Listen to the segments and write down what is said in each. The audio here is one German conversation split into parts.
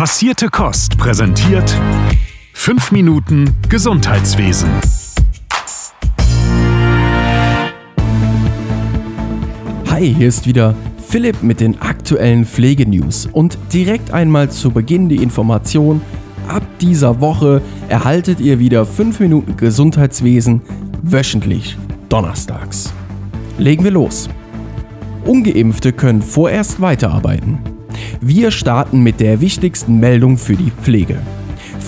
Passierte Kost präsentiert 5 Minuten Gesundheitswesen. Hi, hier ist wieder Philipp mit den aktuellen Pflegenews und direkt einmal zu Beginn die Information, ab dieser Woche erhaltet ihr wieder 5 Minuten Gesundheitswesen wöchentlich, donnerstags. Legen wir los. Ungeimpfte können vorerst weiterarbeiten. Wir starten mit der wichtigsten Meldung für die Pflege.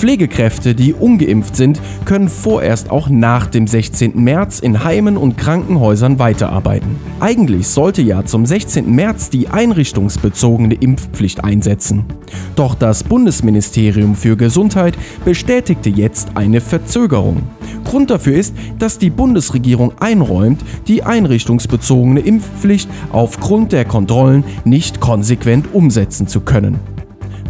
Pflegekräfte, die ungeimpft sind, können vorerst auch nach dem 16. März in Heimen und Krankenhäusern weiterarbeiten. Eigentlich sollte ja zum 16. März die einrichtungsbezogene Impfpflicht einsetzen. Doch das Bundesministerium für Gesundheit bestätigte jetzt eine Verzögerung. Grund dafür ist, dass die Bundesregierung einräumt, die einrichtungsbezogene Impfpflicht aufgrund der Kontrollen nicht konsequent umsetzen zu können.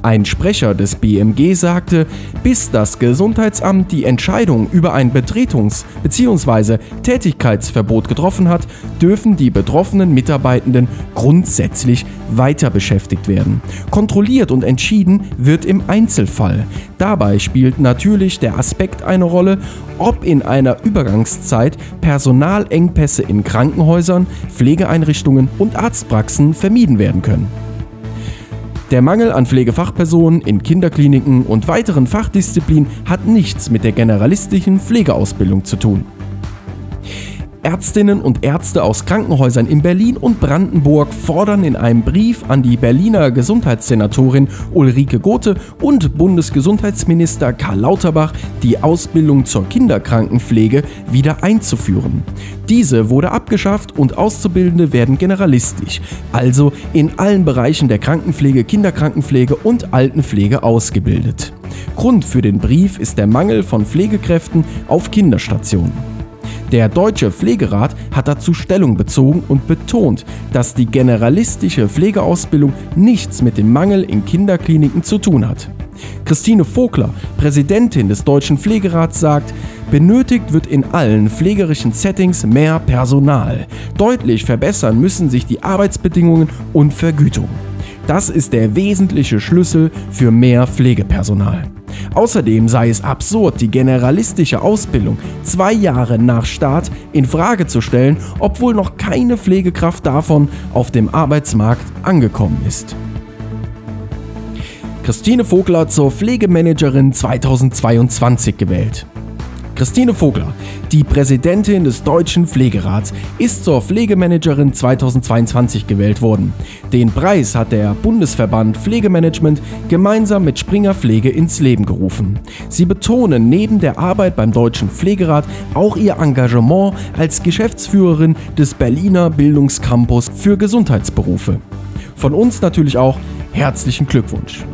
Ein Sprecher des BMG sagte, bis das Gesundheitsamt die Entscheidung über ein Betretungs- bzw. Tätigkeitsverbot getroffen hat, dürfen die betroffenen Mitarbeitenden grundsätzlich weiter beschäftigt werden. Kontrolliert und entschieden wird im Einzelfall. Dabei spielt natürlich der Aspekt eine Rolle, ob in einer Übergangszeit Personalengpässe in Krankenhäusern, Pflegeeinrichtungen und Arztpraxen vermieden werden können. Der Mangel an Pflegefachpersonen in Kinderkliniken und weiteren Fachdisziplinen hat nichts mit der generalistischen Pflegeausbildung zu tun. Ärztinnen und Ärzte aus Krankenhäusern in Berlin und Brandenburg fordern in einem Brief an die Berliner Gesundheitssenatorin Ulrike Gothe und Bundesgesundheitsminister Karl Lauterbach, die Ausbildung zur Kinderkrankenpflege wieder einzuführen. Diese wurde abgeschafft und Auszubildende werden generalistisch, also in allen Bereichen der Krankenpflege, Kinderkrankenpflege und Altenpflege ausgebildet. Grund für den Brief ist der Mangel von Pflegekräften auf Kinderstationen. Der Deutsche Pflegerat hat dazu Stellung bezogen und betont, dass die generalistische Pflegeausbildung nichts mit dem Mangel in Kinderkliniken zu tun hat. Christine Vogler, Präsidentin des Deutschen Pflegerats, sagt, benötigt wird in allen pflegerischen Settings mehr Personal. Deutlich verbessern müssen sich die Arbeitsbedingungen und Vergütung. Das ist der wesentliche Schlüssel für mehr Pflegepersonal. Außerdem sei es absurd, die generalistische Ausbildung zwei Jahre nach Start in Frage zu stellen, obwohl noch keine Pflegekraft davon auf dem Arbeitsmarkt angekommen ist. Christine Vogler zur Pflegemanagerin 2022 gewählt. Christine Vogler, die Präsidentin des Deutschen Pflegerats, ist zur Pflegemanagerin 2022 gewählt worden. Den Preis hat der Bundesverband Pflegemanagement gemeinsam mit Springer Pflege ins Leben gerufen. Sie betonen neben der Arbeit beim Deutschen Pflegerat auch ihr Engagement als Geschäftsführerin des Berliner Bildungscampus für Gesundheitsberufe. Von uns natürlich auch herzlichen Glückwunsch.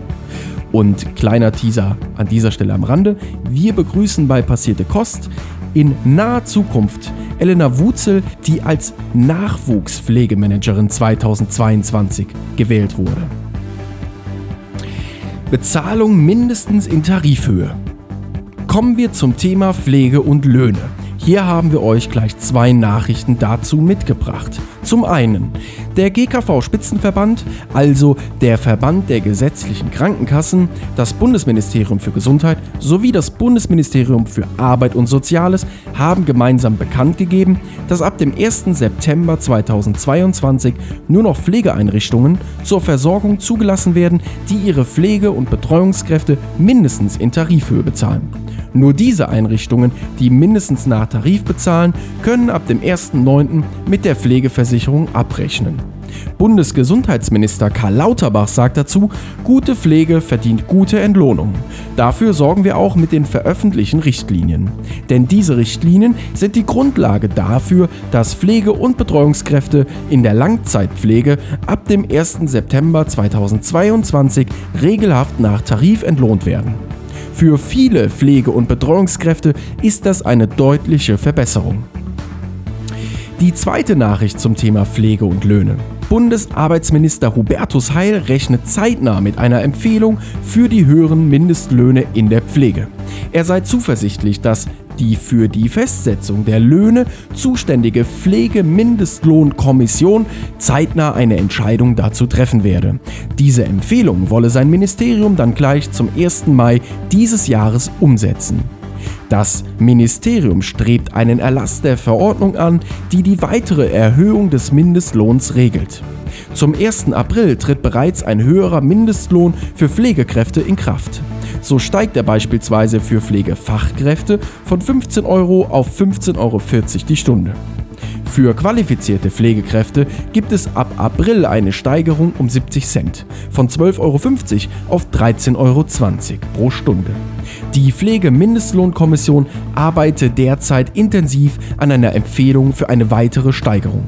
Und kleiner Teaser an dieser Stelle am Rande. Wir begrüßen bei Passierte Kost in naher Zukunft Elena Wutzel, die als Nachwuchspflegemanagerin 2022 gewählt wurde. Bezahlung mindestens in Tarifhöhe. Kommen wir zum Thema Pflege und Löhne. Hier haben wir euch gleich zwei Nachrichten dazu mitgebracht. Zum einen, der GKV Spitzenverband, also der Verband der gesetzlichen Krankenkassen, das Bundesministerium für Gesundheit sowie das Bundesministerium für Arbeit und Soziales haben gemeinsam bekannt gegeben, dass ab dem 1. September 2022 nur noch Pflegeeinrichtungen zur Versorgung zugelassen werden, die ihre Pflege- und Betreuungskräfte mindestens in Tarifhöhe bezahlen. Nur diese Einrichtungen, die mindestens nach Tarif bezahlen, können ab dem 1.9. mit der Pflegeversicherung abrechnen. Bundesgesundheitsminister Karl Lauterbach sagt dazu, gute Pflege verdient gute Entlohnung. Dafür sorgen wir auch mit den veröffentlichten Richtlinien. Denn diese Richtlinien sind die Grundlage dafür, dass Pflege- und Betreuungskräfte in der Langzeitpflege ab dem 1. September 2022 regelhaft nach Tarif entlohnt werden. Für viele Pflege- und Betreuungskräfte ist das eine deutliche Verbesserung. Die zweite Nachricht zum Thema Pflege und Löhne. Bundesarbeitsminister Hubertus Heil rechnet zeitnah mit einer Empfehlung für die höheren Mindestlöhne in der Pflege. Er sei zuversichtlich, dass Die für die Festsetzung der Löhne zuständige Pflegemindestlohnkommission zeitnah eine Entscheidung dazu treffen werde. Diese Empfehlung wolle sein Ministerium dann gleich zum 1. Mai dieses Jahres umsetzen. Das Ministerium strebt einen Erlass der Verordnung an, die die weitere Erhöhung des Mindestlohns regelt. Zum 1. April tritt bereits ein höherer Mindestlohn für Pflegekräfte in Kraft. So steigt er beispielsweise für Pflegefachkräfte von 15 Euro auf 15,40 Euro die Stunde. Für qualifizierte Pflegekräfte gibt es ab April eine Steigerung um 70 Cent, von 12,50 Euro auf 13,20 Euro pro Stunde. Die Pflegemindestlohnkommission arbeitet derzeit intensiv an einer Empfehlung für eine weitere Steigerung.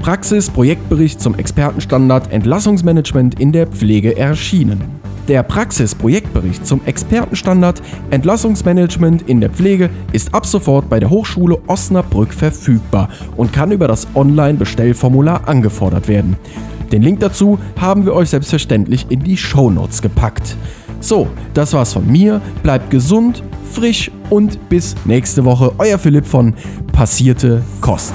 Praxis-Projektbericht zum Expertenstandard Entlassungsmanagement in der Pflege erschienen. Der Praxis-Projektbericht zum Expertenstandard Entlassungsmanagement in der Pflege ist ab sofort bei der Hochschule Osnabrück verfügbar und kann über das Online-Bestellformular angefordert werden. Den Link dazu haben wir euch selbstverständlich in die Shownotes gepackt. So, das war's von mir. Bleibt gesund, frisch und bis nächste Woche. Euer Philipp von Passierte Kost.